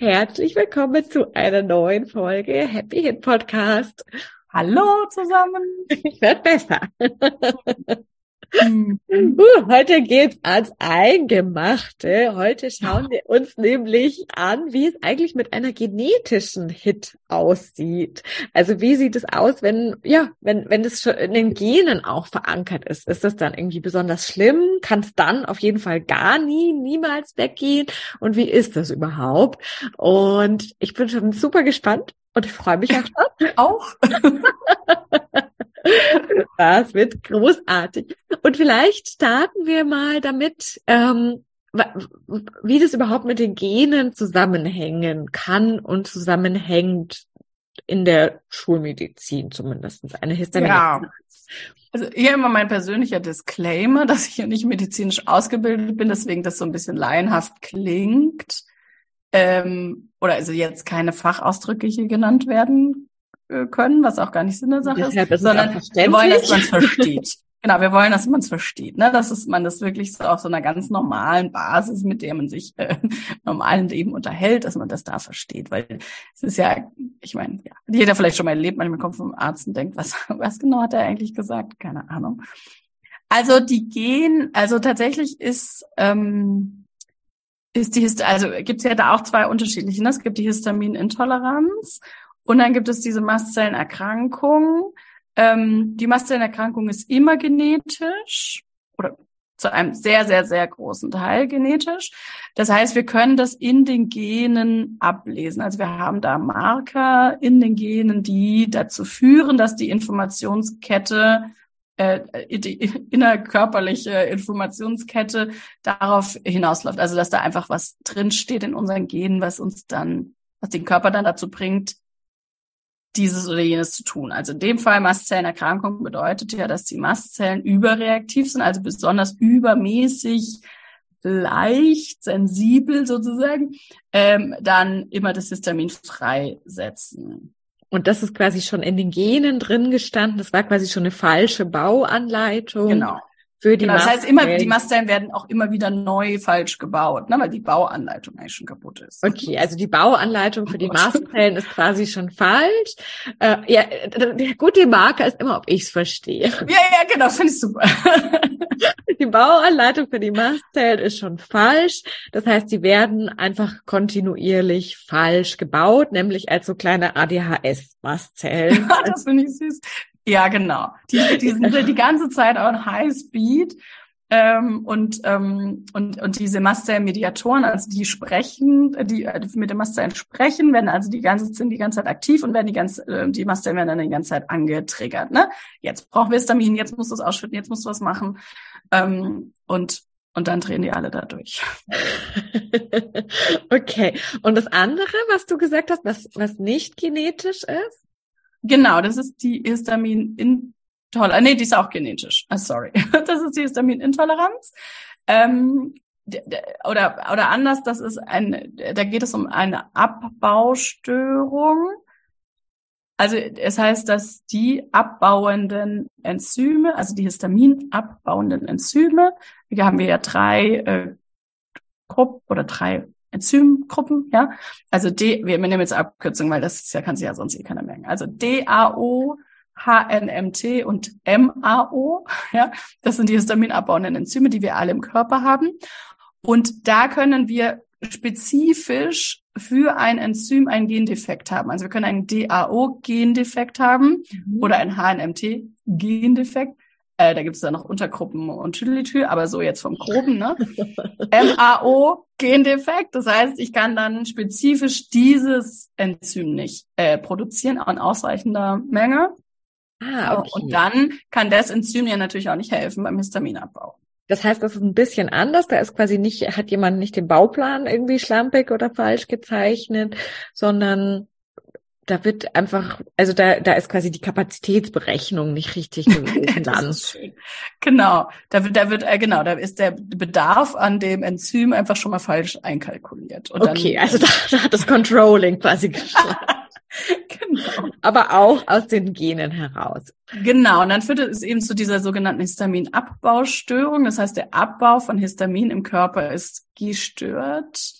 Herzlich willkommen zu einer neuen Folge Happy Hit Podcast. Hallo zusammen. Ich werde besser. Uh, heute geht's ans Eingemachte. Heute schauen wir uns nämlich an, wie es eigentlich mit einer genetischen Hit aussieht. Also wie sieht es aus, wenn, ja, wenn, wenn das schon in den Genen auch verankert ist? Ist das dann irgendwie besonders schlimm? Kann es dann auf jeden Fall gar nie, niemals weggehen? Und wie ist das überhaupt? Und ich bin schon super gespannt und ich freue mich auch schon. auch. Das wird großartig. Und vielleicht starten wir mal damit, ähm, wie das überhaupt mit den Genen zusammenhängen kann und zusammenhängt in der Schulmedizin zumindest. Eine Histamin. Ja. Also hier immer mein persönlicher Disclaimer, dass ich ja nicht medizinisch ausgebildet bin, deswegen das so ein bisschen laienhaft klingt. Ähm, oder also jetzt keine Fachausdrücke hier genannt werden können, was auch gar nicht Sinn der Sache ist, ist sondern wir wollen, dass man es versteht. Genau, wir wollen, dass man es versteht, ne? dass es, man das wirklich so auf so einer ganz normalen Basis, mit der man sich äh, normalen Leben unterhält, dass man das da versteht. Weil es ist ja, ich meine, ja, jeder vielleicht schon mal erlebt, manchmal kommt vom Arzt und denkt, was, was genau hat er eigentlich gesagt? Keine Ahnung. Also die gehen, also tatsächlich ist, ähm, ist die Hist also gibt es ja da auch zwei unterschiedliche. Ne? Es gibt die Histaminintoleranz und dann gibt es diese Mastzellenerkrankung. Ähm, die Mastzellenerkrankung ist immer genetisch oder zu einem sehr, sehr, sehr großen Teil genetisch. Das heißt, wir können das in den Genen ablesen. Also wir haben da Marker in den Genen, die dazu führen, dass die Informationskette, äh, die innerkörperliche Informationskette darauf hinausläuft. Also dass da einfach was drinsteht in unseren Genen, was uns dann, was den Körper dann dazu bringt, dieses oder jenes zu tun. Also in dem Fall Mastzellenerkrankung bedeutet ja, dass die Mastzellen überreaktiv sind, also besonders übermäßig leicht, sensibel sozusagen, ähm, dann immer das Histamin freisetzen. Und das ist quasi schon in den Genen drin gestanden. Das war quasi schon eine falsche Bauanleitung. Genau für die genau, Das heißt immer, die Mastzellen werden auch immer wieder neu falsch gebaut, ne, weil die Bauanleitung eigentlich schon kaputt ist. Okay, also die Bauanleitung für die Mastzellen ist quasi schon falsch. Äh, ja, der gute Marker ist immer, ob ich es verstehe. Ja, ja, genau, finde ich super. die Bauanleitung für die Mastzellen ist schon falsch. Das heißt, sie werden einfach kontinuierlich falsch gebaut, nämlich als so kleine ADHS-Mastzellen. das finde ich süß. Ja, genau. Die, die sind die ganze Zeit on High Speed. Ähm, und, ähm, und, und diese Mastzellen-Mediatoren, also die sprechen, die, die mit den Mastzellen sprechen, werden also die ganze, sind die ganze Zeit aktiv und werden die ganze, äh, die Mastzellen werden dann die ganze Zeit angetriggert, ne? Jetzt brauchen wir Histamin, jetzt musst du es ausschütten, jetzt musst du was machen. Ähm, und, und dann drehen die alle da durch. okay. Und das andere, was du gesagt hast, was, was nicht genetisch ist? Genau, das ist die Histaminintoleranz. Nee, die ist auch genetisch. Ah, sorry. Das ist die Histaminintoleranz. Ähm, oder, oder anders, das ist ein, da geht es um eine Abbaustörung. Also es heißt, dass die abbauenden Enzyme, also die Histamin abbauenden Enzyme, hier haben wir ja drei äh, Gruppen oder drei Enzymgruppen, ja. Also D, wir nehmen jetzt Abkürzung, weil das ja, kann sich ja sonst eh keiner merken. Also DAO, HNMT und MAO, ja. Das sind die histaminabbauenden Enzyme, die wir alle im Körper haben. Und da können wir spezifisch für ein Enzym einen Gendefekt haben. Also wir können einen DAO-Gendefekt haben mhm. oder einen HNMT-Gendefekt. Äh, da gibt es dann noch Untergruppen und Tüdelitü, aber so jetzt vom Groben, ne? MAO-Gendefekt. Das heißt, ich kann dann spezifisch dieses Enzym nicht äh, produzieren in ausreichender Menge. Ah, okay. Und dann kann das Enzym ja natürlich auch nicht helfen beim Histaminabbau. Das heißt, das ist ein bisschen anders. Da ist quasi nicht, hat jemand nicht den Bauplan irgendwie schlampig oder falsch gezeichnet, sondern da wird einfach, also da, da ist quasi die Kapazitätsberechnung nicht richtig gewesen dann. genau, da wird, da wird, äh, genau, da ist der Bedarf an dem Enzym einfach schon mal falsch einkalkuliert. Und okay, dann, also da, da hat das Controlling quasi genau. Aber auch aus den Genen heraus. Genau, und dann führt es eben zu dieser sogenannten Histaminabbaustörung. Das heißt, der Abbau von Histamin im Körper ist gestört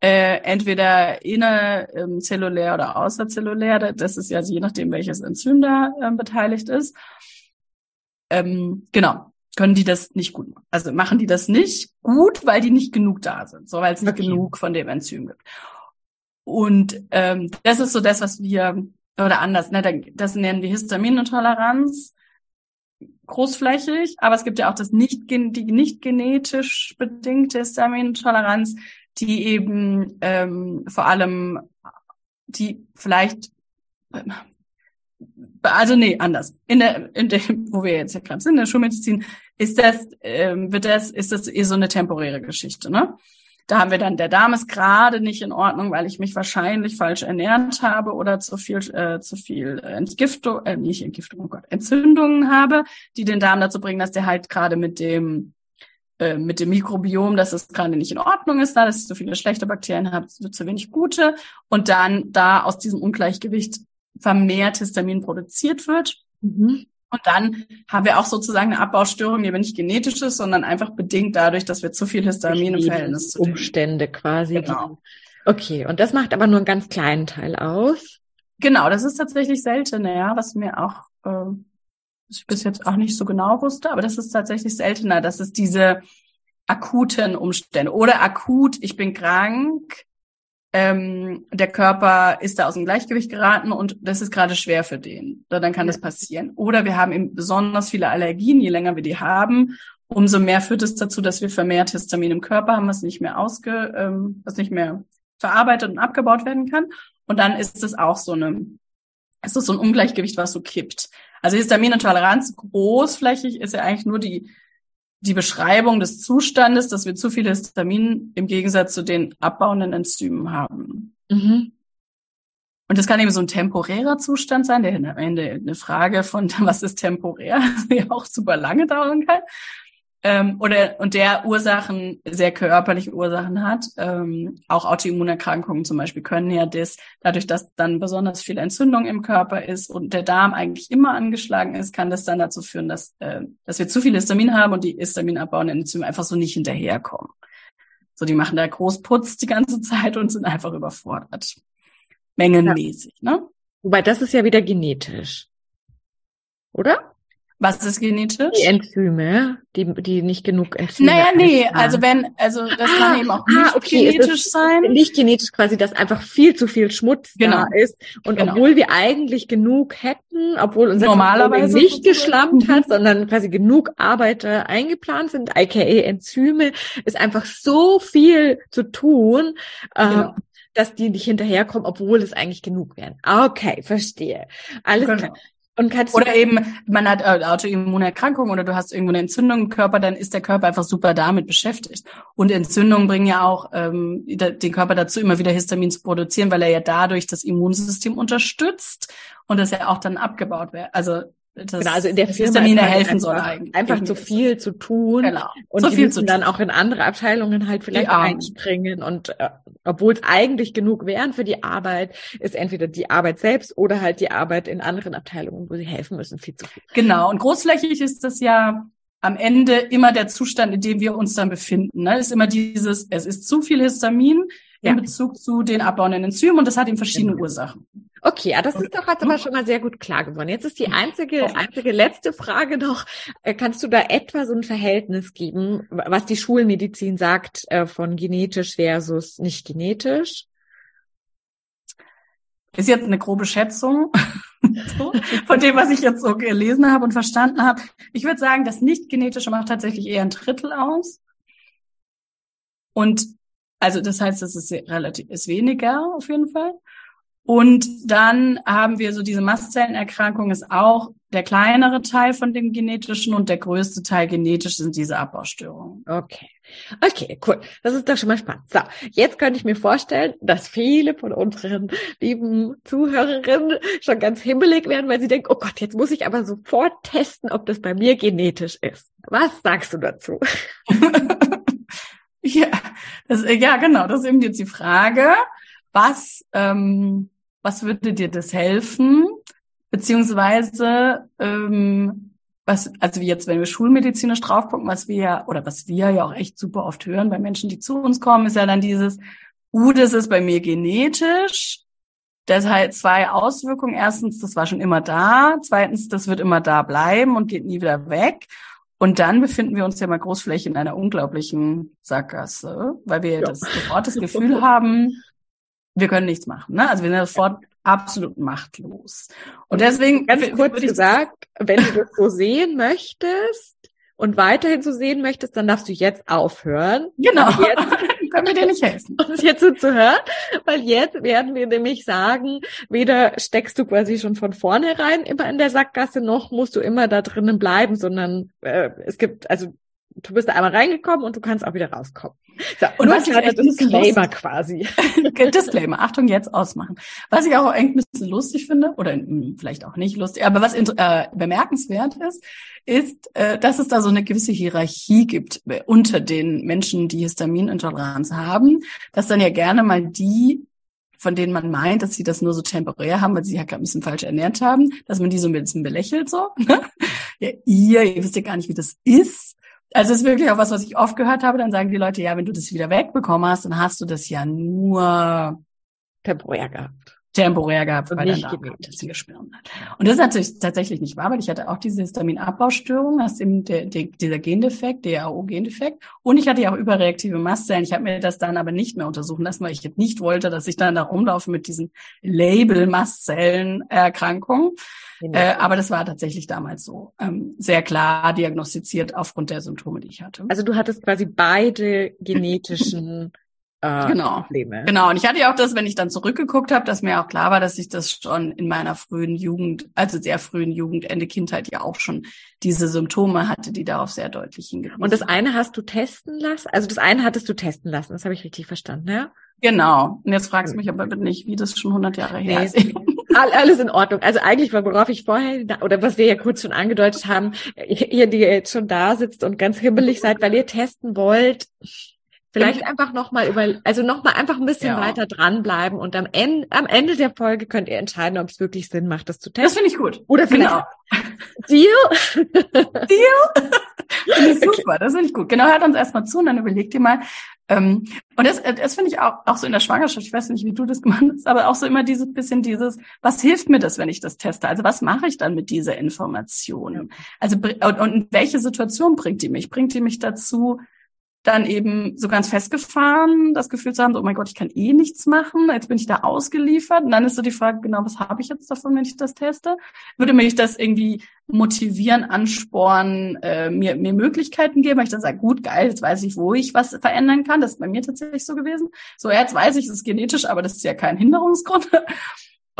äh, entweder innerzellulär oder außerzellulär. Das ist ja je nachdem, welches Enzym da äh, beteiligt ist. Ähm, genau. Können die das nicht gut machen? Also machen die das nicht gut, weil die nicht genug da sind, so weil es nicht okay. genug von dem Enzym gibt. Und ähm, das ist so das, was wir oder anders, ne, das nennen wir Histaminintoleranz großflächig, aber es gibt ja auch das nicht, die nicht genetisch bedingte Histaminintoleranz, die eben ähm, vor allem, die vielleicht, also nee, anders. In der, in der, wo wir jetzt ja gerade sind, in der Schulmedizin, ist das, ähm, wird das, ist das eher so eine temporäre Geschichte, ne? Da haben wir dann, der Darm ist gerade nicht in Ordnung, weil ich mich wahrscheinlich falsch ernährt habe oder zu viel, äh, zu viel Entgiftung, äh, nicht Entgiftung, oh Gott, Entzündungen habe, die den Darm dazu bringen, dass der halt gerade mit dem äh, mit dem Mikrobiom, dass es gerade nicht in Ordnung ist, da, dass ich so viele schlechte Bakterien habe, zu wenig gute und dann da aus diesem Ungleichgewicht vermehrt Histamin produziert wird. Mhm. Und dann haben wir auch sozusagen eine Abbaustörung, die aber nicht genetisch ist, sondern einfach bedingt dadurch, dass wir zu viel Histamin im Verhältnis zu Umstände quasi. Genau. Okay, und das macht aber nur einen ganz kleinen Teil aus. Genau, das ist tatsächlich selten, ja, was mir auch äh, ich bis jetzt auch nicht so genau wusste, aber das ist tatsächlich seltener, dass es diese akuten Umstände oder akut, ich bin krank, ähm, der Körper ist da aus dem Gleichgewicht geraten und das ist gerade schwer für den. Dann kann das passieren. Oder wir haben eben besonders viele Allergien, je länger wir die haben, umso mehr führt es dazu, dass wir vermehrt Histamin im Körper haben, was nicht mehr ausge, ähm, was nicht mehr verarbeitet und abgebaut werden kann. Und dann ist es auch so eine, ist es so ein Ungleichgewicht, was so kippt. Also Histaminintoleranz großflächig ist ja eigentlich nur die, die Beschreibung des Zustandes, dass wir zu viel Histamin im Gegensatz zu den abbauenden Enzymen haben. Mhm. Und das kann eben so ein temporärer Zustand sein, der am Ende eine Frage von, was ist temporär, die auch super lange dauern kann ähm, oder und der Ursachen, sehr körperliche Ursachen hat. Ähm, auch Autoimmunerkrankungen zum Beispiel können ja das, dadurch, dass dann besonders viel Entzündung im Körper ist und der Darm eigentlich immer angeschlagen ist, kann das dann dazu führen, dass, äh, dass wir zu viel Histamin haben und die histaminabbauenden Enzyme einfach so nicht hinterherkommen. So, die machen da Großputz die ganze Zeit und sind einfach überfordert. Mengenmäßig, ja. ne? Wobei das ist ja wieder genetisch. Oder? Was ist genetisch? Die Enzyme, die, die nicht genug Enzyme Naja, nee, haben. also wenn, also das ah, kann eben auch nicht ah, okay, genetisch sein. Nicht genetisch quasi, dass einfach viel zu viel Schmutz genau. da ist. Und genau. obwohl wir eigentlich genug hätten, obwohl unser Normalerweise nicht geschlampt hat, sondern quasi genug Arbeiter eingeplant sind, aka Enzyme, ist einfach so viel zu tun. Ähm, genau. Ähm, dass die nicht hinterherkommen, obwohl es eigentlich genug wären. Okay, verstehe. Alles genau. klar. Und oder eben, man hat äh, Autoimmunerkrankungen oder du hast irgendwo eine Entzündung im Körper, dann ist der Körper einfach super damit beschäftigt. Und Entzündungen bringen ja auch ähm, den Körper dazu, immer wieder Histamin zu produzieren, weil er ja dadurch das Immunsystem unterstützt und das ja auch dann abgebaut wird. Also das genau, also in der Firma Histamine helfen einfach, soll eigentlich. Einfach zu viel zu tun. Genau. Und zu die müssen dann auch in andere Abteilungen halt vielleicht einspringen. Und äh, obwohl es eigentlich genug wären für die Arbeit, ist entweder die Arbeit selbst oder halt die Arbeit in anderen Abteilungen, wo sie helfen müssen, viel zu viel. Genau. Und großflächig ist das ja am Ende immer der Zustand, in dem wir uns dann befinden. Ne? Ist immer dieses, es ist zu viel Histamin, ja. in Bezug zu den abbauenden Enzymen und das hat eben verschiedene genau. Ursachen. Okay, ja, das ist doch jetzt aber schon mal sehr gut klar geworden. Jetzt ist die einzige, einzige letzte Frage noch. Äh, kannst du da etwa so ein Verhältnis geben, was die Schulmedizin sagt äh, von genetisch versus nicht genetisch? Ist jetzt eine grobe Schätzung von dem, was ich jetzt so gelesen habe und verstanden habe. Ich würde sagen, das nicht-genetische macht tatsächlich eher ein Drittel aus. Und also das heißt, das ist relativ ist weniger auf jeden Fall. Und dann haben wir so diese Mastzellenerkrankung ist auch der kleinere Teil von dem genetischen und der größte Teil genetisch sind diese Abbaustörungen. Okay. Okay, cool. Das ist doch schon mal spannend. So, jetzt könnte ich mir vorstellen, dass viele von unseren lieben Zuhörerinnen schon ganz himmelig werden, weil sie denken, oh Gott, jetzt muss ich aber sofort testen, ob das bei mir genetisch ist. Was sagst du dazu? ja, das, ja, genau. Das ist eben jetzt die Frage. Was, ähm, was würde dir das helfen? Beziehungsweise, ähm, was, also jetzt, wenn wir schulmedizinisch drauf gucken, was wir, oder was wir ja auch echt super oft hören bei Menschen, die zu uns kommen, ist ja dann dieses, uh, das ist bei mir genetisch. Das hat zwei Auswirkungen. Erstens, das war schon immer da. Zweitens, das wird immer da bleiben und geht nie wieder weg. Und dann befinden wir uns ja mal großflächig in einer unglaublichen Sackgasse, weil wir ja. das sofort das Gefühl haben, wir können nichts machen. Ne? Also wir sind sofort absolut machtlos. Und deswegen ganz kurz gesagt, wenn du das so sehen möchtest und weiterhin so sehen möchtest, dann darfst du jetzt aufhören. Genau. Jetzt können wir dir nicht helfen. Uns jetzt so zu hören, weil jetzt werden wir nämlich sagen, weder steckst du quasi schon von vornherein immer in der Sackgasse, noch musst du immer da drinnen bleiben, sondern äh, es gibt, also du bist da einmal reingekommen und du kannst auch wieder rauskommen. So, und was kleiner Disclaimer quasi. Disclaimer, Achtung, jetzt ausmachen. Was ich auch ein bisschen lustig finde, oder hm, vielleicht auch nicht lustig, aber was äh, bemerkenswert ist, ist, äh, dass es da so eine gewisse Hierarchie gibt unter den Menschen, die Histaminintoleranz haben, dass dann ja gerne mal die von denen man meint, dass sie das nur so temporär haben, weil sie sich ja gerade ein bisschen falsch ernährt haben, dass man die so ein bisschen belächelt so. Ne? ja, ihr, ihr wisst ja gar nicht, wie das ist. Also es ist wirklich auch was, was ich oft gehört habe. Dann sagen die Leute, ja, wenn du das wieder wegbekommen hast, dann hast du das ja nur temporär gehabt temporär gehabt, weil da das geschwirrt hat. Und das ist natürlich tatsächlich nicht wahr, weil ich hatte auch diese Histaminabbaustörung, das ist eben der, der, dieser Gendefekt, der DAO-Gendefekt. Und ich hatte ja auch überreaktive Mastzellen. Ich habe mir das dann aber nicht mehr untersuchen lassen, weil ich jetzt nicht wollte, dass ich dann da rumlaufe mit diesen Label-Mastzellenerkrankungen. Genau. Äh, aber das war tatsächlich damals so ähm, sehr klar diagnostiziert aufgrund der Symptome, die ich hatte. Also du hattest quasi beide genetischen äh, genau. Probleme. Genau. Und ich hatte ja auch das, wenn ich dann zurückgeguckt habe, dass mir auch klar war, dass ich das schon in meiner frühen Jugend, also sehr frühen Jugend, Ende Kindheit ja auch schon diese Symptome hatte, die darauf sehr deutlich hingewiesen Und das eine hast du testen lassen? Also das eine hattest du testen lassen, das habe ich richtig verstanden, ja? Genau. Und jetzt fragst du mich aber nicht, wie das schon 100 Jahre her ist. Alles in Ordnung. Also eigentlich, worauf ich vorher, oder was wir ja kurz schon angedeutet haben, ihr, die jetzt schon da sitzt und ganz himmelig seid, weil ihr testen wollt, Vielleicht einfach nochmal über, also nochmal einfach ein bisschen ja. weiter dranbleiben und am Ende, am Ende der Folge könnt ihr entscheiden, ob es wirklich Sinn macht, das zu testen. Das finde ich gut. Oder vielleicht. Genau. Deal? Deal? finde ich super, okay. das finde ich gut. Genau, hört uns erstmal zu und dann überlegt ihr mal. Ähm, und das, das finde ich auch, auch so in der Schwangerschaft, ich weiß nicht, wie du das gemacht hast, aber auch so immer dieses bisschen dieses, was hilft mir das, wenn ich das teste? Also was mache ich dann mit dieser Information? Also und, und welche Situation bringt die mich? Bringt die mich dazu, dann eben so ganz festgefahren, das Gefühl zu haben, so, oh mein Gott, ich kann eh nichts machen, jetzt bin ich da ausgeliefert. Und dann ist so die Frage, genau, was habe ich jetzt davon, wenn ich das teste? Würde mich das irgendwie motivieren, anspornen, äh, mir, mir Möglichkeiten geben, weil ich dann sage, gut, geil, jetzt weiß ich, wo ich was verändern kann. Das ist bei mir tatsächlich so gewesen. So, jetzt weiß ich, es ist genetisch, aber das ist ja kein Hinderungsgrund.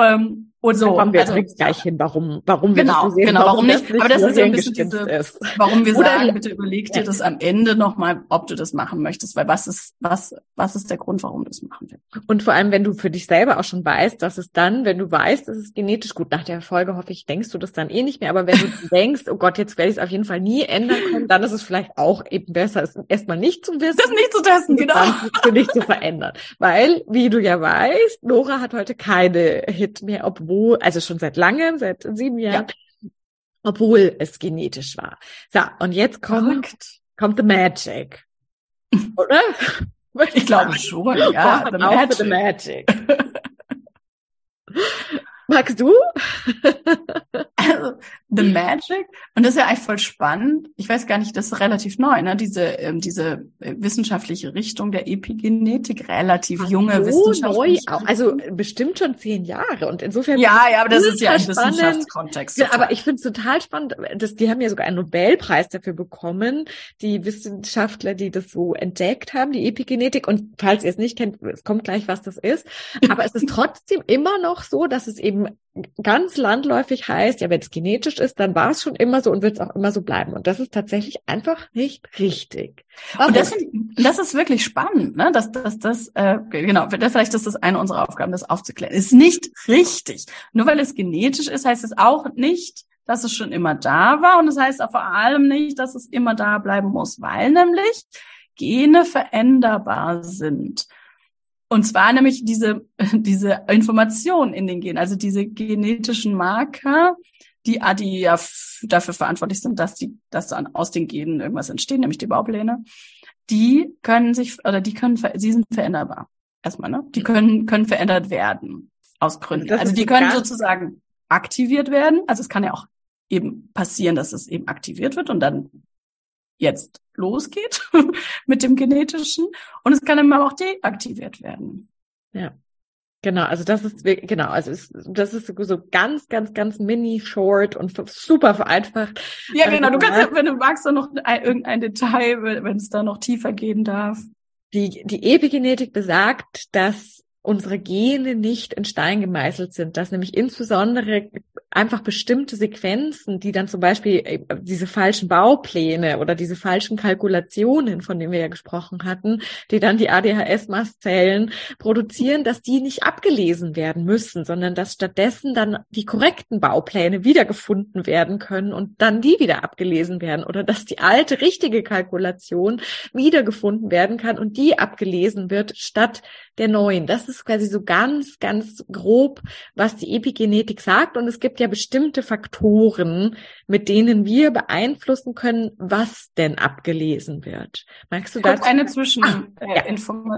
Ähm, und so. Kommen wir also, direkt gleich hin, warum, warum wir genau, das sehen, genau, warum, nicht. nicht. Aber das ist so ein bisschen diese, ist. warum wir Oder sagen, bitte überleg dir das am Ende nochmal, ob du das machen möchtest, weil was ist, was, was ist der Grund, warum du das machen willst? Und vor allem, wenn du für dich selber auch schon weißt, dass es dann, wenn du weißt, dass es genetisch gut, nach der Folge hoffe ich, denkst du das dann eh nicht mehr, aber wenn du denkst, oh Gott, jetzt werde ich es auf jeden Fall nie ändern können, dann ist es vielleicht auch eben besser, es erstmal nicht zu wissen. Das nicht zu testen, genau. Für dich zu verändern. Weil, wie du ja weißt, Nora hat heute keine Hit mehr, obwohl, also schon seit langem, seit sieben Jahren, ja. obwohl es genetisch war. So, und jetzt kommt, kommt the magic. Oder? Ich glaube schon, ja. the magic. the magic. Magst du? also, The Magic. Und das ist ja eigentlich voll spannend. Ich weiß gar nicht, das ist relativ neu, ne? Diese, ähm, diese äh, wissenschaftliche Richtung der Epigenetik, relativ Ach, junge so wissenschaftliche neu, auch. also bestimmt schon zehn Jahre. Und insofern. Ja, ja, aber das ist ja ein. Wissenschaftskontext. Ja, aber ich finde es total spannend. Das, die haben ja sogar einen Nobelpreis dafür bekommen, die Wissenschaftler, die das so entdeckt haben, die Epigenetik. Und falls ihr es nicht kennt, es kommt gleich, was das ist. Aber es ist trotzdem immer noch so, dass es eben ganz landläufig heißt, ja, wenn es genetisch ist, dann war es schon immer so und wird es auch immer so bleiben. Und das ist tatsächlich einfach nicht richtig. Und das, das ist wirklich spannend, ne? Dass das, das, äh, genau, vielleicht ist das eine unserer Aufgaben, das aufzuklären. Ist nicht richtig. Nur weil es genetisch ist, heißt es auch nicht, dass es schon immer da war. Und es das heißt auch vor allem nicht, dass es immer da bleiben muss, weil nämlich Gene veränderbar sind. Und zwar nämlich diese, diese Information in den Genen, also diese genetischen Marker, die, die ja dafür verantwortlich sind, dass die, dass dann aus den Genen irgendwas entsteht, nämlich die Baupläne, die können sich, oder die können, sie sind veränderbar. Erstmal, ne? Die können, können verändert werden. Aus Gründen. Also die können sozusagen aktiviert werden. Also es kann ja auch eben passieren, dass es eben aktiviert wird und dann jetzt losgeht mit dem genetischen und es kann immer auch deaktiviert werden. Ja. Genau, also das ist genau, also ist, das ist so ganz, ganz, ganz mini short und super vereinfacht. Ja, genau. Du kannst, wenn du magst, dann noch ein, irgendein Detail, wenn es da noch tiefer gehen darf. Die, die Epigenetik besagt, dass unsere Gene nicht in Stein gemeißelt sind, dass nämlich insbesondere einfach bestimmte Sequenzen, die dann zum Beispiel äh, diese falschen Baupläne oder diese falschen Kalkulationen, von denen wir ja gesprochen hatten, die dann die ADHS-Mastzellen produzieren, dass die nicht abgelesen werden müssen, sondern dass stattdessen dann die korrekten Baupläne wiedergefunden werden können und dann die wieder abgelesen werden oder dass die alte richtige Kalkulation wiedergefunden werden kann und die abgelesen wird statt der neuen. Das ist quasi so ganz, ganz grob, was die Epigenetik sagt. Und es gibt ja bestimmte Faktoren, mit denen wir beeinflussen können, was denn abgelesen wird. Magst du dazu? Eine Zwischen, ah, äh, ja.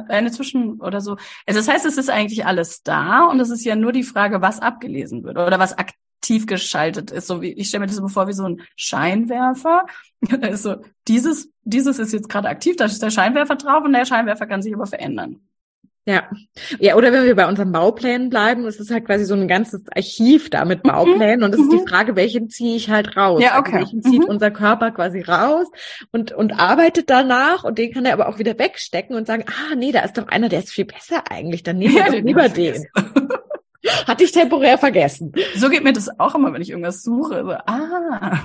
eine Zwischen oder so. Also das heißt, es ist eigentlich alles da und es ist ja nur die Frage, was abgelesen wird oder was aktiv geschaltet ist. So wie ich stelle mir das so vor wie so ein Scheinwerfer. Also dieses dieses ist jetzt gerade aktiv, da ist der Scheinwerfer drauf und der Scheinwerfer kann sich aber verändern. Ja. Ja, oder wenn wir bei unseren Bauplänen bleiben, es ist halt quasi so ein ganzes Archiv da mit mhm. Bauplänen mhm. und es ist die mhm. Frage, welchen ziehe ich halt raus? Ja, okay. Also welchen zieht mhm. unser Körper quasi raus und, und arbeitet danach und den kann er aber auch wieder wegstecken und sagen, ah, nee, da ist doch einer, der ist viel besser eigentlich, dann nehmen wir ja, doch lieber den. Hatte ich temporär vergessen. So geht mir das auch immer, wenn ich irgendwas suche. So, ah.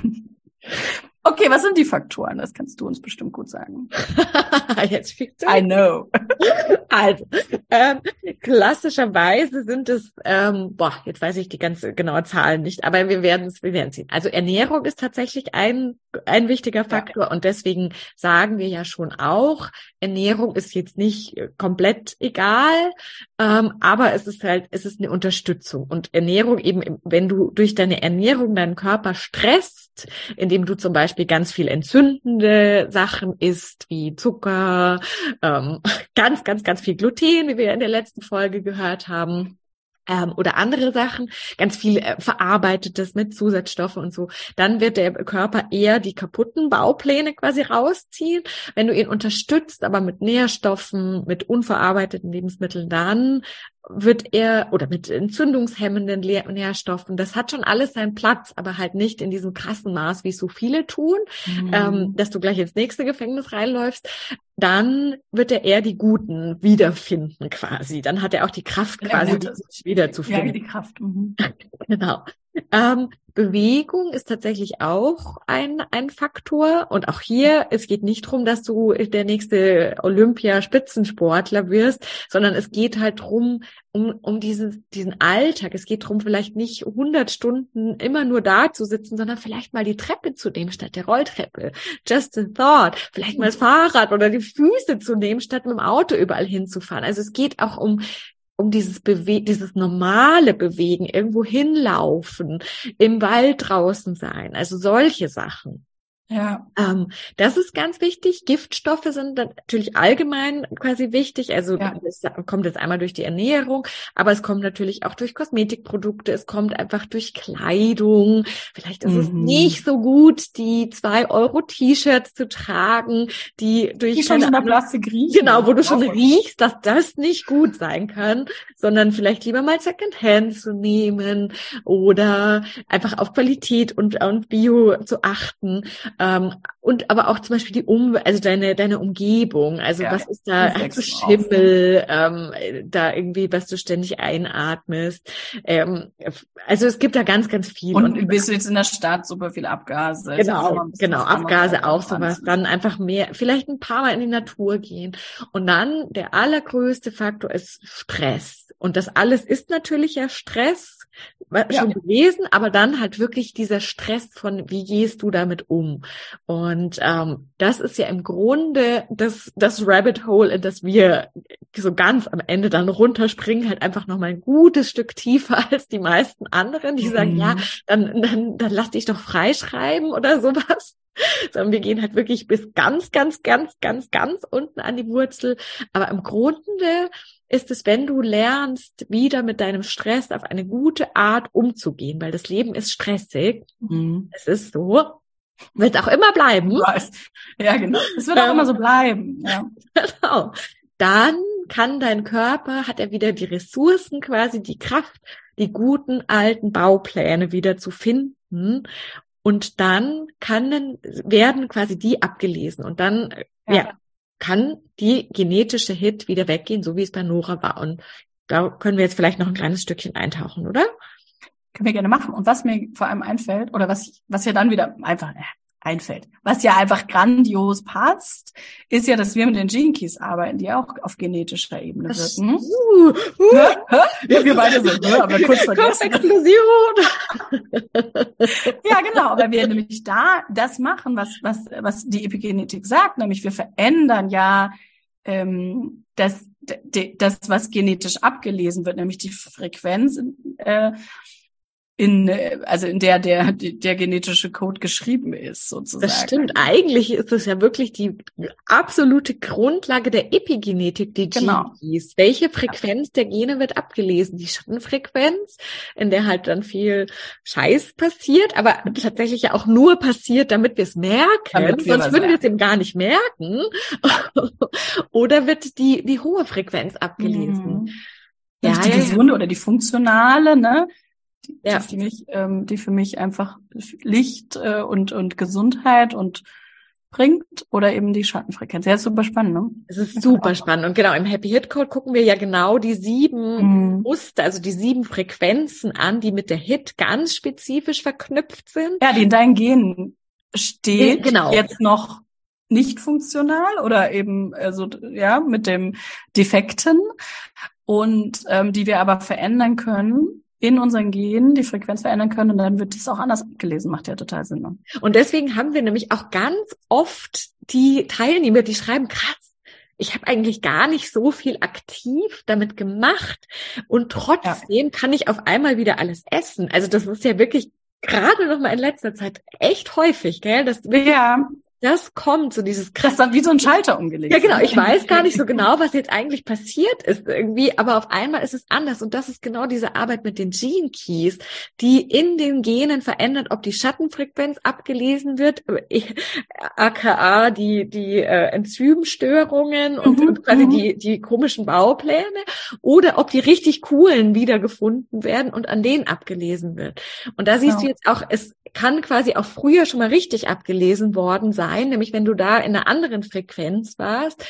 Okay, was sind die Faktoren? Das kannst du uns bestimmt gut sagen. Jetzt fickt I know. also, ähm, klassischerweise sind es, ähm, boah, jetzt weiß ich die ganze genaue Zahlen nicht, aber wir werden es, wir werden sehen. Also Ernährung ist tatsächlich ein, ein wichtiger Faktor ja. und deswegen sagen wir ja schon auch, Ernährung ist jetzt nicht komplett egal, ähm, aber es ist halt, es ist eine Unterstützung und Ernährung eben, wenn du durch deine Ernährung deinen Körper stresst, indem du zum Beispiel Beispiel ganz viel entzündende Sachen isst, wie Zucker, ähm, ganz, ganz, ganz viel Gluten, wie wir in der letzten Folge gehört haben ähm, oder andere Sachen, ganz viel äh, verarbeitetes mit Zusatzstoffen und so, dann wird der Körper eher die kaputten Baupläne quasi rausziehen. Wenn du ihn unterstützt, aber mit Nährstoffen, mit unverarbeiteten Lebensmitteln, dann wird er oder mit entzündungshemmenden Nährstoffen, das hat schon alles seinen Platz, aber halt nicht in diesem krassen Maß, wie es so viele tun, mhm. ähm, dass du gleich ins nächste Gefängnis reinläufst. Dann wird er eher die Guten wiederfinden quasi. Dann hat er auch die Kraft quasi, die wiederzufinden. Ja, die Kraft. Mhm. genau. Ähm, Bewegung ist tatsächlich auch ein, ein Faktor. Und auch hier, es geht nicht drum, dass du der nächste Olympia-Spitzensportler wirst, sondern es geht halt drum, um, um diesen, diesen Alltag. Es geht drum, vielleicht nicht 100 Stunden immer nur da zu sitzen, sondern vielleicht mal die Treppe zu nehmen statt der Rolltreppe. Just a thought. Vielleicht mal das Fahrrad oder die Füße zu nehmen, statt mit dem Auto überall hinzufahren. Also es geht auch um um dieses Bewe dieses normale Bewegen, irgendwo hinlaufen, im Wald draußen sein, also solche Sachen. Ja. Ähm, das ist ganz wichtig. Giftstoffe sind natürlich allgemein quasi wichtig. Also ja. das kommt jetzt einmal durch die Ernährung, aber es kommt natürlich auch durch Kosmetikprodukte, es kommt einfach durch Kleidung. Vielleicht ist mhm. es nicht so gut, die zwei Euro T-Shirts zu tragen, die durch die schon in der Plastik riechen. Genau, wo du schon riechst, dass das nicht gut sein kann, sondern vielleicht lieber mal Secondhand zu nehmen oder einfach auf Qualität und, und Bio zu achten. Ähm, und aber auch zum Beispiel die Um, also deine deine Umgebung. Also ja, was ist da? Hast du Schimmel? Ähm, da irgendwie, was du ständig einatmest. Ähm, also es gibt da ganz ganz viel. Und, und bist du jetzt in der Stadt super viel Abgase? Genau, genau Abgase auch sowas. Dann einfach mehr, vielleicht ein paar Mal in die Natur gehen. Und dann der allergrößte Faktor ist Stress. Und das alles ist natürlich ja Stress ja. schon gelesen, aber dann halt wirklich dieser Stress von, wie gehst du damit um? Und ähm, das ist ja im Grunde das, das Rabbit Hole, in das wir so ganz am Ende dann runterspringen, halt einfach nochmal ein gutes Stück tiefer als die meisten anderen, die mhm. sagen, ja, mhm. dann, dann, dann lass dich doch freischreiben oder sowas sondern wir gehen halt wirklich bis ganz, ganz, ganz, ganz, ganz unten an die Wurzel. Aber im Grunde ist es, wenn du lernst, wieder mit deinem Stress auf eine gute Art umzugehen, weil das Leben ist stressig. Mhm. Es ist so. Wird auch immer bleiben. Ja, genau. Es wird auch ähm, immer so bleiben. Ja. Genau. Dann kann dein Körper, hat er wieder die Ressourcen, quasi die Kraft, die guten alten Baupläne wieder zu finden. Und dann kann, werden quasi die abgelesen. Und dann, ja, ja kann die genetische Hit wieder weggehen, so wie es bei Nora war. Und da können wir jetzt vielleicht noch ein kleines Stückchen eintauchen, oder? Können wir gerne machen. Und was mir vor allem einfällt, oder was, was ja dann wieder einfach, äh, einfällt. Was ja einfach grandios passt, ist ja, dass wir mit den Gene Keys arbeiten, die auch auf genetischer Ebene wirken. Uh, uh, ja, wir beide sind, ne? aber kurz vergessen. Ja, genau, weil wir nämlich da das machen, was, was, was die Epigenetik sagt, nämlich wir verändern ja ähm, das, das, was genetisch abgelesen wird, nämlich die Frequenz äh, in, also in der der, der genetische Code geschrieben ist, sozusagen. Das stimmt. Eigentlich ist es ja wirklich die absolute Grundlage der Epigenetik, die genau. Gene Welche Frequenz der Gene wird abgelesen? Die Schattenfrequenz, in der halt dann viel Scheiß passiert, aber tatsächlich ja auch nur passiert, damit wir es merken, sonst würden wir es eben gar nicht merken. oder wird die, die hohe Frequenz abgelesen? Mhm. Ja, die ja, gesunde ja. oder die funktionale, ne? Die, ja. die, mich, ähm, die für mich einfach Licht äh, und, und Gesundheit und bringt oder eben die Schattenfrequenz. Ja, ist super spannend, ne? Es ist super spannend. Und genau, im Happy Hit Code gucken wir ja genau die sieben mhm. Muster, also die sieben Frequenzen an, die mit der Hit ganz spezifisch verknüpft sind. Ja, die in deinen Genen steht. Genau. Jetzt noch nicht funktional oder eben also ja mit dem Defekten und ähm, die wir aber verändern können in unseren Genen die Frequenz verändern können und dann wird das auch anders abgelesen. Macht ja total Sinn. Ne? Und deswegen haben wir nämlich auch ganz oft die Teilnehmer, die schreiben, krass, ich habe eigentlich gar nicht so viel aktiv damit gemacht und trotzdem ja. kann ich auf einmal wieder alles essen. Also das ist ja wirklich gerade noch mal in letzter Zeit echt häufig, gell? Dass ja das kommt, so dieses krass. Das dann wie so ein Schalter umgelegt. Ja, genau. Ich weiß gar nicht so genau, was jetzt eigentlich passiert ist irgendwie, aber auf einmal ist es anders. Und das ist genau diese Arbeit mit den Gene Keys, die in den Genen verändert, ob die Schattenfrequenz abgelesen wird, aka die, die äh, Enzymstörungen und, mhm. und quasi mhm. die, die komischen Baupläne, oder ob die richtig coolen wiedergefunden werden und an denen abgelesen wird. Und da siehst genau. du jetzt auch, es kann quasi auch früher schon mal richtig abgelesen worden sein, nämlich wenn du da in einer anderen Frequenz warst,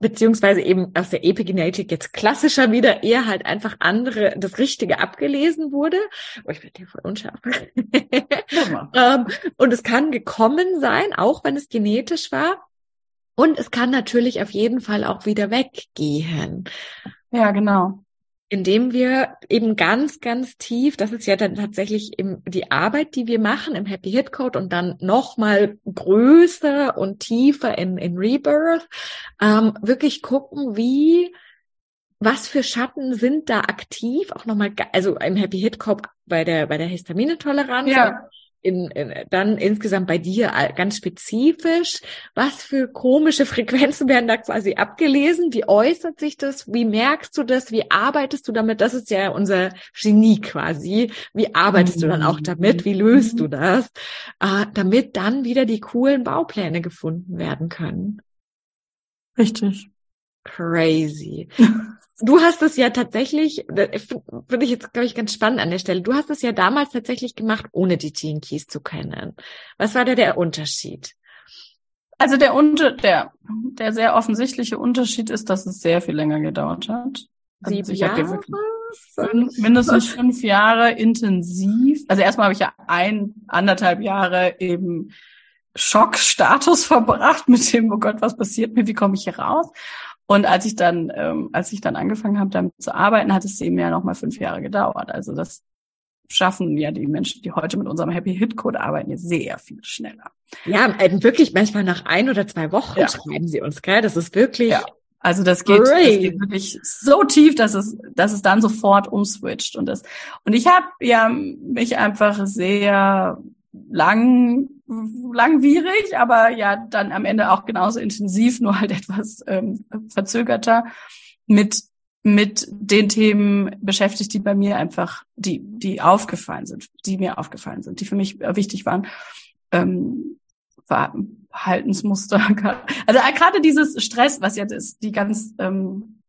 beziehungsweise eben aus der Epigenetik jetzt klassischer wieder eher halt einfach andere, das Richtige abgelesen wurde. Oh, ich werde hier voll unscharf. ähm, und es kann gekommen sein, auch wenn es genetisch war. Und es kann natürlich auf jeden Fall auch wieder weggehen. Ja, genau indem wir eben ganz, ganz tief, das ist ja dann tatsächlich eben die Arbeit, die wir machen im Happy Hit Code und dann nochmal größer und tiefer in, in Rebirth, ähm, wirklich gucken, wie, was für Schatten sind da aktiv, auch nochmal, also im Happy Hit Code bei der, bei der Histaminintoleranz. Ja in, in, dann insgesamt bei dir ganz spezifisch, was für komische Frequenzen werden da quasi abgelesen? Wie äußert sich das? Wie merkst du das? Wie arbeitest du damit? Das ist ja unser Genie quasi. Wie arbeitest mhm. du dann auch damit? Wie löst du das? Äh, damit dann wieder die coolen Baupläne gefunden werden können. Richtig. Crazy. Du hast es ja tatsächlich, finde ich jetzt, glaube ich, ganz spannend an der Stelle. Du hast es ja damals tatsächlich gemacht, ohne die Gene Keys zu kennen. Was war da der Unterschied? Also der, unter, der, der sehr offensichtliche Unterschied ist, dass es sehr viel länger gedauert hat. Also Sieben Jahre? Fünf, mindestens fünf Jahre intensiv. Also erstmal habe ich ja ein, anderthalb Jahre eben Schockstatus verbracht mit dem, oh Gott, was passiert mir, wie komme ich hier raus? Und als ich dann, ähm, als ich dann angefangen habe, damit zu arbeiten, hat es eben ja nochmal fünf Jahre gedauert. Also das schaffen ja die Menschen, die heute mit unserem Happy Hit Code arbeiten, jetzt sehr viel schneller. Ja, äh, wirklich manchmal nach ein oder zwei Wochen ja. schreiben sie uns, gell? Das ist wirklich. Ja. Also das geht, das geht wirklich so tief, dass es, dass es dann sofort umswitcht und das. Und ich habe ja mich einfach sehr lang, langwierig, aber ja dann am Ende auch genauso intensiv, nur halt etwas ähm, verzögerter mit mit den Themen beschäftigt, die bei mir einfach, die die aufgefallen sind, die mir aufgefallen sind, die für mich wichtig waren. Ähm, Verhaltensmuster. Also äh, gerade dieses Stress, was ja das, die ganz ähm,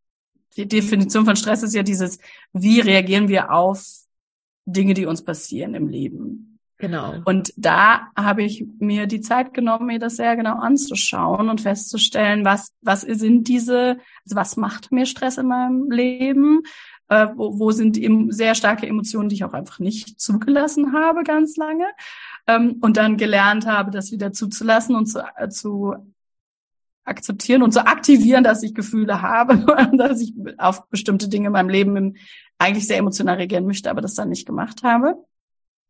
die Definition von Stress ist ja dieses, wie reagieren wir auf Dinge, die uns passieren im Leben. Genau. Und da habe ich mir die Zeit genommen, mir das sehr genau anzuschauen und festzustellen, was, was sind diese, also was macht mir Stress in meinem Leben? Äh, wo, wo sind eben sehr starke Emotionen, die ich auch einfach nicht zugelassen habe ganz lange. Ähm, und dann gelernt habe, das wieder zuzulassen und zu, äh, zu akzeptieren und zu aktivieren, dass ich Gefühle habe, dass ich auf bestimmte Dinge in meinem Leben eigentlich sehr emotional reagieren möchte, aber das dann nicht gemacht habe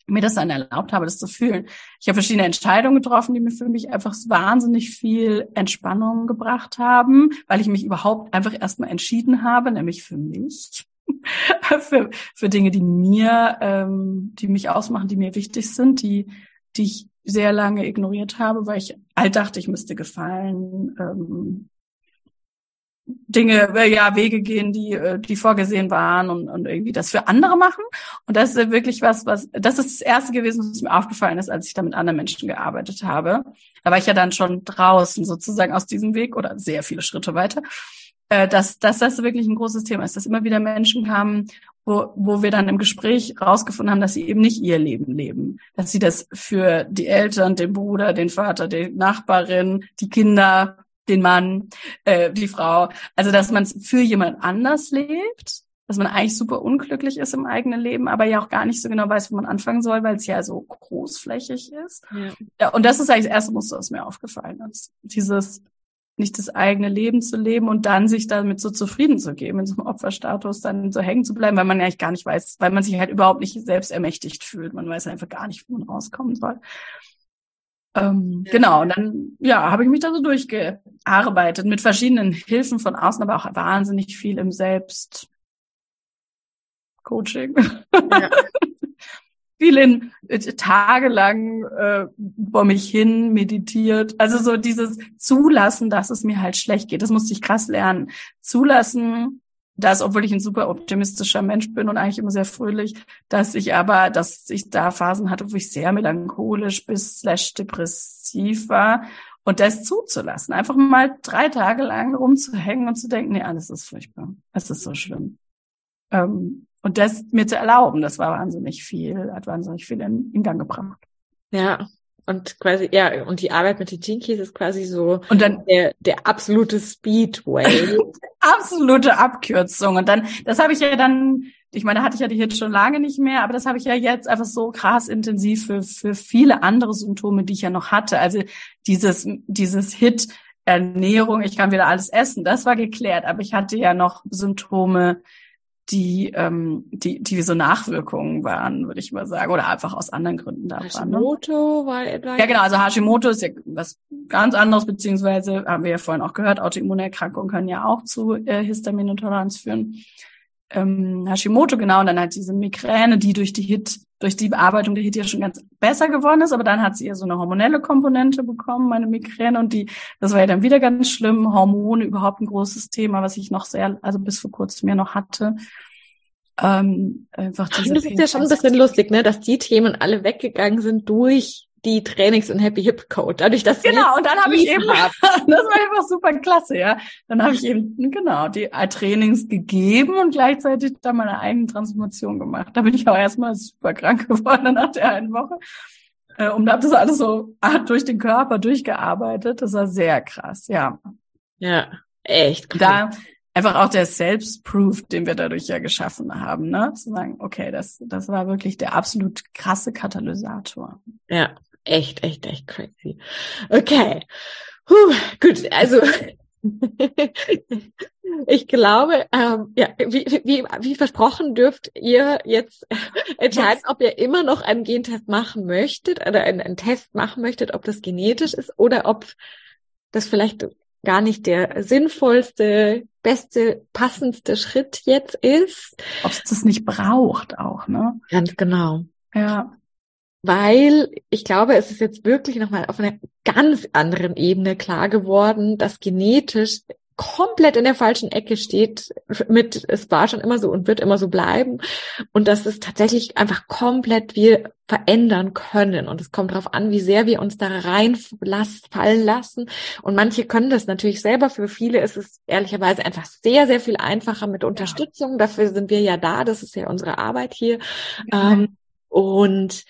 mir das dann erlaubt habe, das zu fühlen. Ich habe verschiedene Entscheidungen getroffen, die mir für mich einfach wahnsinnig viel Entspannung gebracht haben, weil ich mich überhaupt einfach erstmal entschieden habe, nämlich für mich, für, für Dinge, die mir, ähm, die mich ausmachen, die mir wichtig sind, die, die ich sehr lange ignoriert habe, weil ich all dachte, ich müsste gefallen, ähm, Dinge, äh, ja, Wege gehen, die, äh, die vorgesehen waren und, und irgendwie das für andere machen. Und das ist wirklich was, was, das ist das erste gewesen, was mir aufgefallen ist, als ich da mit anderen Menschen gearbeitet habe. Da war ich ja dann schon draußen sozusagen aus diesem Weg oder sehr viele Schritte weiter. Äh, dass, dass das wirklich ein großes Thema ist, dass immer wieder Menschen kamen, wo, wo wir dann im Gespräch rausgefunden haben, dass sie eben nicht ihr Leben leben, dass sie das für die Eltern, den Bruder, den Vater, die Nachbarin, die Kinder, den Mann, äh, die Frau. Also dass man es für jemand anders lebt, dass man eigentlich super unglücklich ist im eigenen Leben, aber ja auch gar nicht so genau weiß, wo man anfangen soll, weil es ja so großflächig ist. Ja. ja. und das ist eigentlich das erste Muster, was mir aufgefallen ist. Dieses nicht das eigene Leben zu leben und dann sich damit so zufrieden zu geben, in so einem Opferstatus dann so hängen zu bleiben, weil man ja eigentlich gar nicht weiß, weil man sich halt überhaupt nicht selbst ermächtigt fühlt. Man weiß einfach gar nicht, wo man rauskommen soll. Ähm, ja. Genau, und dann ja, habe ich mich da so durchgearbeitet mit verschiedenen Hilfen von außen, aber auch wahnsinnig viel im Selbst Coaching. Ja. viel in äh, tagelang äh, vor mich hin meditiert. Also so dieses Zulassen, dass es mir halt schlecht geht. Das musste ich krass lernen. Zulassen, dass, obwohl ich ein super optimistischer Mensch bin und eigentlich immer sehr fröhlich, dass ich aber, dass ich da Phasen hatte, wo ich sehr melancholisch bis slash depressiv war und das zuzulassen. Einfach mal drei Tage lang rumzuhängen und zu denken, nee, alles ist furchtbar. Es ist so schlimm. Ähm, und das mir zu erlauben, das war wahnsinnig viel, hat wahnsinnig viel in, in Gang gebracht. Ja, und quasi, ja, und die Arbeit mit den Jinkies ist quasi so und dann der, der absolute Speedway. absolute Abkürzung. Und dann, das habe ich ja dann, ich meine, da hatte ich ja die Hit schon lange nicht mehr, aber das habe ich ja jetzt einfach so krass intensiv für, für viele andere Symptome, die ich ja noch hatte. Also dieses, dieses Hit, Ernährung, ich kann wieder alles essen, das war geklärt, aber ich hatte ja noch Symptome, die, ähm, die, die so Nachwirkungen waren, würde ich mal sagen, oder einfach aus anderen Gründen da waren. Ne? Hashimoto war Ja, genau, also Hashimoto ist ja was ganz anderes, beziehungsweise haben wir ja vorhin auch gehört, Autoimmunerkrankungen können ja auch zu äh, Histaminintoleranz führen. Ähm, Hashimoto, genau, und dann halt diese Migräne, die durch die HIT durch die Bearbeitung der Hit ja schon ganz besser geworden ist, aber dann hat sie eher so eine hormonelle Komponente bekommen, meine Migräne, und die, das war ja dann wieder ganz schlimm. Hormone überhaupt ein großes Thema, was ich noch sehr, also bis vor kurzem mir noch hatte. Ähm, einfach diese das ist ja schon ein bisschen lustig, ne, dass die Themen alle weggegangen sind durch die Trainings und Happy Hip Code. Dadurch, dass genau und dann habe ich eben, das war einfach super klasse, ja. Dann habe ich eben genau die Trainings gegeben und gleichzeitig dann meine eigene Transformation gemacht. Da bin ich auch erstmal super krank geworden nach der einen Woche. Äh, und habe das alles so durch den Körper durchgearbeitet. Das war sehr krass, ja. Ja, echt krass. Da einfach auch der Selbstproof, den wir dadurch ja geschaffen haben, ne? Zu sagen, okay, das, das war wirklich der absolut krasse Katalysator. Ja, echt, echt, echt crazy. Okay. Puh, gut, also ich glaube, ähm, ja, wie, wie, wie versprochen dürft ihr jetzt entscheiden, ob ihr immer noch einen Gentest machen möchtet oder einen, einen Test machen möchtet, ob das genetisch ist oder ob das vielleicht gar nicht der sinnvollste, beste, passendste Schritt jetzt ist. Ob es das nicht braucht auch, ne? Ganz genau. Ja weil ich glaube, es ist jetzt wirklich nochmal auf einer ganz anderen Ebene klar geworden, dass genetisch komplett in der falschen Ecke steht mit, es war schon immer so und wird immer so bleiben. Und dass es tatsächlich einfach komplett wir verändern können. Und es kommt darauf an, wie sehr wir uns da reinfallen lassen. Und manche können das natürlich selber, für viele ist es ehrlicherweise einfach sehr, sehr viel einfacher mit Unterstützung, dafür sind wir ja da, das ist ja unsere Arbeit hier. Ja. ähm, und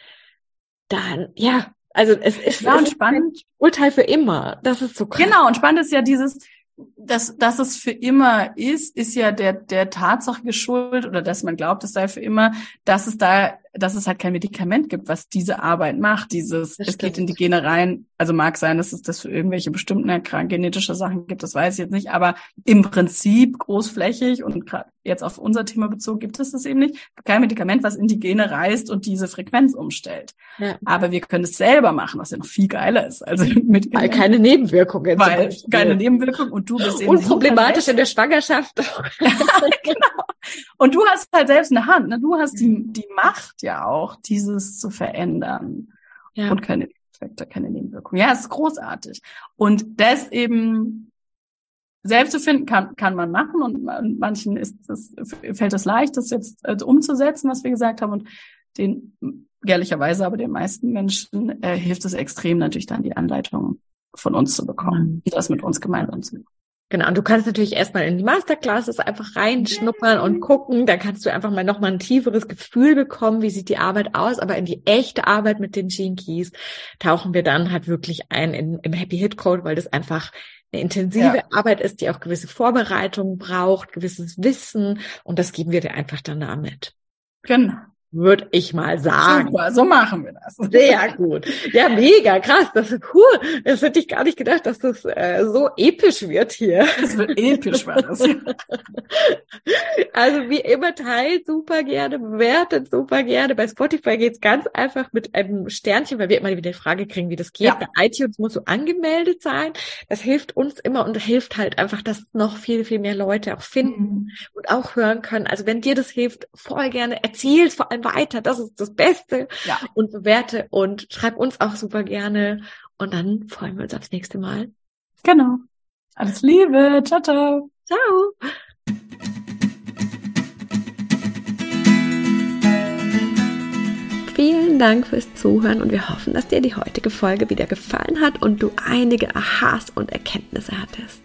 dann, ja, also es ist, ja, und spannend. Urteil für immer. Das ist so krass. Genau, und spannend ist ja dieses, dass, dass es für immer ist, ist ja der, der Tatsache geschuldet oder dass man glaubt, es sei für immer, dass es da, dass es halt kein Medikament gibt, was diese Arbeit macht. Dieses, es geht in die Gene rein. Also mag sein, dass es das für irgendwelche bestimmten genetische Sachen gibt, das weiß ich jetzt nicht, aber im Prinzip großflächig und gerade jetzt auf unser Thema bezogen gibt es das eben nicht. Kein Medikament, was in die Gene reist und diese Frequenz umstellt. Ja. Aber wir können es selber machen, was ja noch viel geiler ist. Also mit weil keine Nebenwirkungen. Weil keine Nebenwirkungen und du bist eben unproblematisch in der Schwangerschaft. genau. Und du hast halt selbst eine Hand. Ne? Du hast die die Macht ja auch, dieses zu verändern ja. und keine Effekte, keine Nebenwirkungen. Ja, es ist großartig. Und das eben selbst zu finden kann, kann man machen und manchen ist das, fällt es leicht, das jetzt äh, umzusetzen, was wir gesagt haben und den ehrlicherweise aber den meisten Menschen äh, hilft es extrem natürlich dann die Anleitung von uns zu bekommen, mhm. das mit uns gemeinsam zu machen. Genau, und du kannst natürlich erstmal in die Masterclasses einfach reinschnuppern und gucken. Da kannst du einfach mal nochmal ein tieferes Gefühl bekommen, wie sieht die Arbeit aus. Aber in die echte Arbeit mit den Gene Keys tauchen wir dann halt wirklich ein in, im Happy Hit Code, weil das einfach eine intensive ja. Arbeit ist, die auch gewisse Vorbereitungen braucht, gewisses Wissen und das geben wir dir einfach dann damit. Genau würde ich mal sagen. Super, so machen wir das. Sehr gut. Ja, mega, krass. Das ist cool. Das hätte ich gar nicht gedacht, dass das äh, so episch wird hier. Es wird episch, war das. also wie immer teilt super gerne, bewertet super gerne. Bei Spotify geht's ganz einfach mit einem Sternchen, weil wir immer wieder die Frage kriegen, wie das geht. Ja. Bei iTunes muss so angemeldet sein. Das hilft uns immer und hilft halt einfach, dass noch viel, viel mehr Leute auch finden mhm. und auch hören können. Also wenn dir das hilft, voll gerne erzählt vor allem weiter. Das ist das Beste. Ja. Und bewerte und schreib uns auch super gerne. Und dann freuen wir uns aufs nächste Mal. Genau. Alles Liebe. Ciao, ciao. Ciao. Vielen Dank fürs Zuhören und wir hoffen, dass dir die heutige Folge wieder gefallen hat und du einige Aha's und Erkenntnisse hattest.